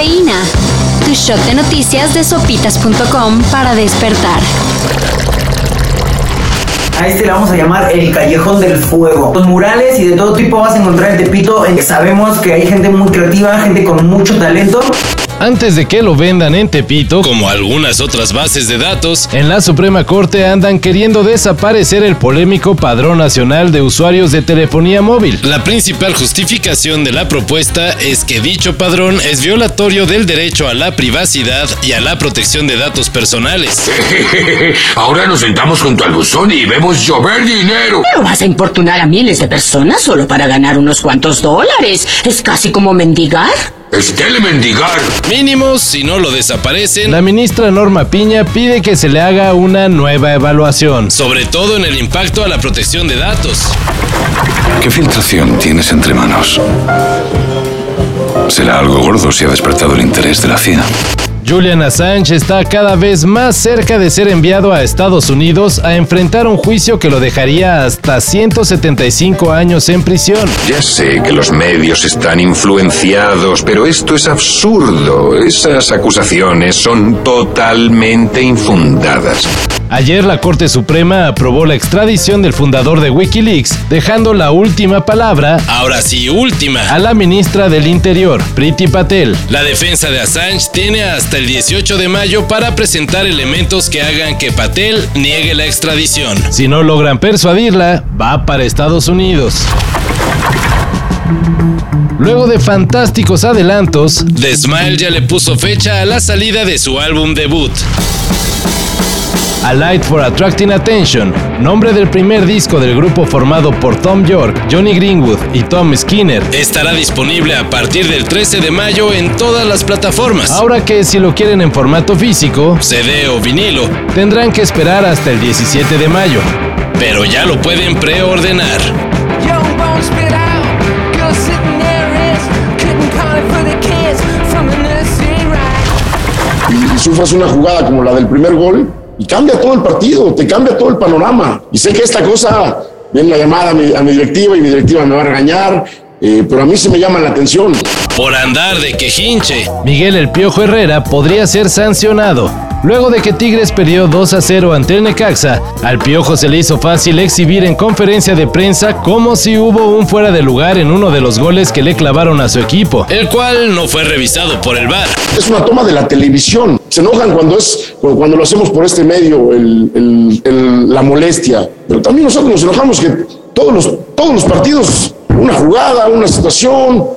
Cafeína. Tu shot de noticias de sopitas.com para despertar. A este le vamos a llamar el Callejón del Fuego. Los murales y de todo tipo vas a encontrar en Tepito. Que sabemos que hay gente muy creativa, gente con mucho talento. Antes de que lo vendan en Tepito, como algunas otras bases de datos, en la Suprema Corte andan queriendo desaparecer el polémico Padrón Nacional de Usuarios de Telefonía Móvil. La principal justificación de la propuesta es que dicho padrón es violatorio del derecho a la privacidad y a la protección de datos personales. Ahora nos sentamos junto al buzón y vemos llover dinero. Pero vas a importunar a miles de personas solo para ganar unos cuantos dólares. Es casi como mendigar. Es telemendigar. Mínimo, si no lo desaparecen, la ministra Norma Piña pide que se le haga una nueva evaluación, sobre todo en el impacto a la protección de datos. ¿Qué filtración tienes entre manos? Será algo gordo si ha despertado el interés de la CIA. Julian Assange está cada vez más cerca de ser enviado a Estados Unidos a enfrentar un juicio que lo dejaría hasta 175 años en prisión. Ya sé que los medios están influenciados, pero esto es absurdo. Esas acusaciones son totalmente infundadas. Ayer la Corte Suprema aprobó la extradición del fundador de Wikileaks, dejando la última palabra, ahora sí última, a la ministra del Interior, Priti Patel. La defensa de Assange tiene hasta el 18 de mayo para presentar elementos que hagan que Patel niegue la extradición. Si no logran persuadirla, va para Estados Unidos. Luego de fantásticos adelantos, The Smile ya le puso fecha a la salida de su álbum debut. A Light for Attracting Attention, nombre del primer disco del grupo formado por Tom York, Johnny Greenwood y Tom Skinner, estará disponible a partir del 13 de mayo en todas las plataformas. Ahora que si lo quieren en formato físico, CD o vinilo, tendrán que esperar hasta el 17 de mayo. Pero ya lo pueden preordenar. y sufras una jugada como la del primer gol y cambia todo el partido, te cambia todo el panorama. Y sé que esta cosa, viene la llamada a mi, a mi directiva y mi directiva me va a regañar, eh, pero a mí se me llama la atención. Por andar de quejinche, Miguel El Piojo Herrera podría ser sancionado. Luego de que Tigres perdió 2 a 0 ante el Necaxa, al Piojo se le hizo fácil exhibir en conferencia de prensa como si hubo un fuera de lugar en uno de los goles que le clavaron a su equipo, el cual no fue revisado por el VAR. Es una toma de la televisión. Se enojan cuando, es, cuando lo hacemos por este medio, el, la molestia. Pero también nosotros nos enojamos que todos los partidos, una jugada, una situación,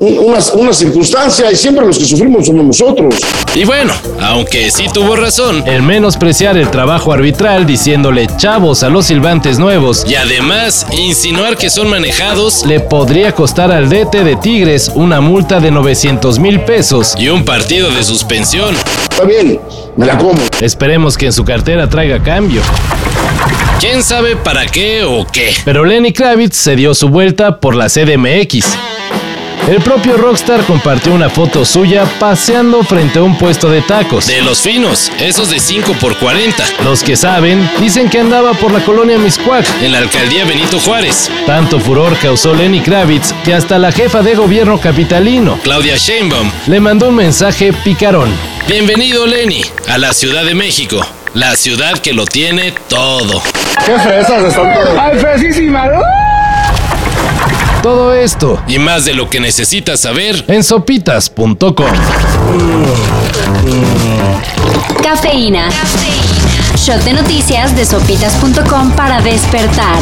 una, una, circunstancia y siempre los que sufrimos somos nosotros. Y bueno, aunque sí tuvo razón, el menospreciar el trabajo arbitral diciéndole chavos a los silbantes nuevos y además insinuar que son manejados le podría costar al DT de Tigres una multa de 900 mil pesos y un partido de suspensión. Está bien, me la como. Esperemos que en su cartera traiga cambio. ¿Quién sabe para qué o qué? Pero Lenny Kravitz se dio su vuelta por la CDMX. El propio Rockstar compartió una foto suya paseando frente a un puesto de tacos. De los finos, esos de 5 por 40. Los que saben, dicen que andaba por la colonia Miscuac, en la alcaldía Benito Juárez. Tanto furor causó Lenny Kravitz que hasta la jefa de gobierno capitalino, Claudia Sheinbaum, le mandó un mensaje picarón. Bienvenido Lenny a la Ciudad de México, la ciudad que lo tiene todo. ¡Qué fresas están todas! ¡Ay, fresísima! Todo esto y más de lo que necesitas saber en sopitas.com. Cafeína. Shot de noticias de sopitas.com para despertar.